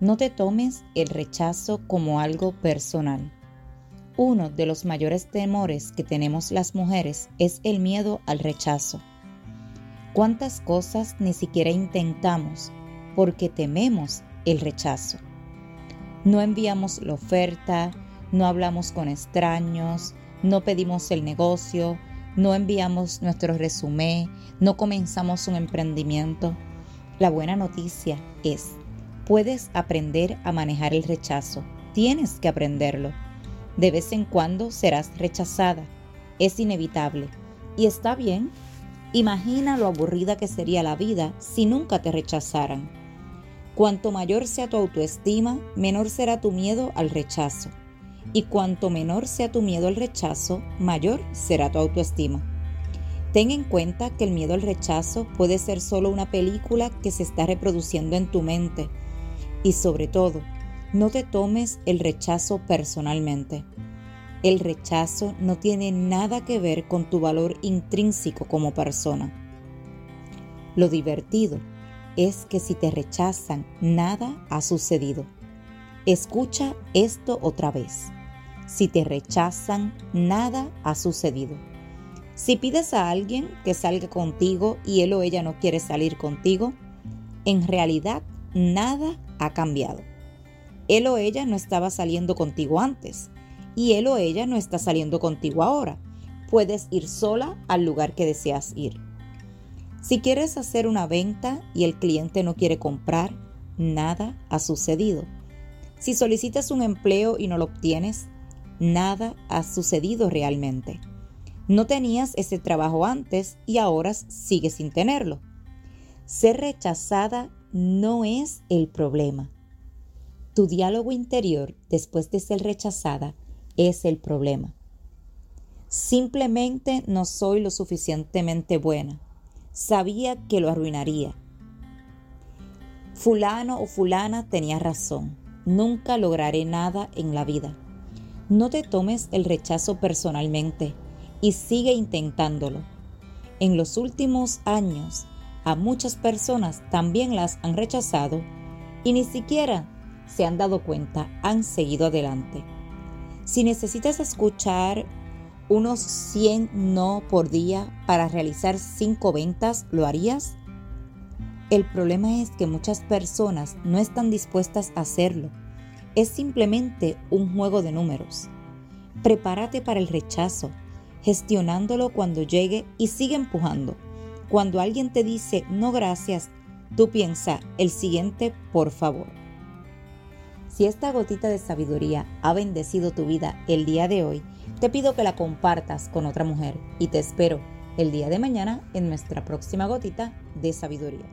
no te tomes el rechazo como algo personal. Uno de los mayores temores que tenemos las mujeres es el miedo al rechazo. ¿Cuántas cosas ni siquiera intentamos porque tememos el rechazo? No enviamos la oferta, no hablamos con extraños, no pedimos el negocio, no enviamos nuestro resumen, no comenzamos un emprendimiento. La buena noticia es puedes aprender a manejar el rechazo. Tienes que aprenderlo. De vez en cuando serás rechazada. Es inevitable. Y está bien. Imagina lo aburrida que sería la vida si nunca te rechazaran. Cuanto mayor sea tu autoestima, menor será tu miedo al rechazo. Y cuanto menor sea tu miedo al rechazo, mayor será tu autoestima. Ten en cuenta que el miedo al rechazo puede ser solo una película que se está reproduciendo en tu mente y sobre todo, no te tomes el rechazo personalmente. El rechazo no tiene nada que ver con tu valor intrínseco como persona. Lo divertido es que si te rechazan, nada ha sucedido. Escucha esto otra vez. Si te rechazan, nada ha sucedido. Si pides a alguien que salga contigo y él o ella no quiere salir contigo, en realidad nada ha cambiado. Él o ella no estaba saliendo contigo antes y él o ella no está saliendo contigo ahora. Puedes ir sola al lugar que deseas ir. Si quieres hacer una venta y el cliente no quiere comprar, nada ha sucedido. Si solicitas un empleo y no lo obtienes, nada ha sucedido realmente. No tenías ese trabajo antes y ahora sigues sin tenerlo. Ser rechazada no es el problema. Tu diálogo interior después de ser rechazada es el problema. Simplemente no soy lo suficientemente buena. Sabía que lo arruinaría. Fulano o fulana tenía razón. Nunca lograré nada en la vida. No te tomes el rechazo personalmente y sigue intentándolo. En los últimos años a muchas personas también las han rechazado y ni siquiera se han dado cuenta, han seguido adelante. Si necesitas escuchar unos 100 no por día para realizar 5 ventas, ¿lo harías? El problema es que muchas personas no están dispuestas a hacerlo. Es simplemente un juego de números. Prepárate para el rechazo, gestionándolo cuando llegue y sigue empujando. Cuando alguien te dice no gracias, tú piensa el siguiente por favor. Si esta gotita de sabiduría ha bendecido tu vida el día de hoy, te pido que la compartas con otra mujer y te espero el día de mañana en nuestra próxima gotita de sabiduría.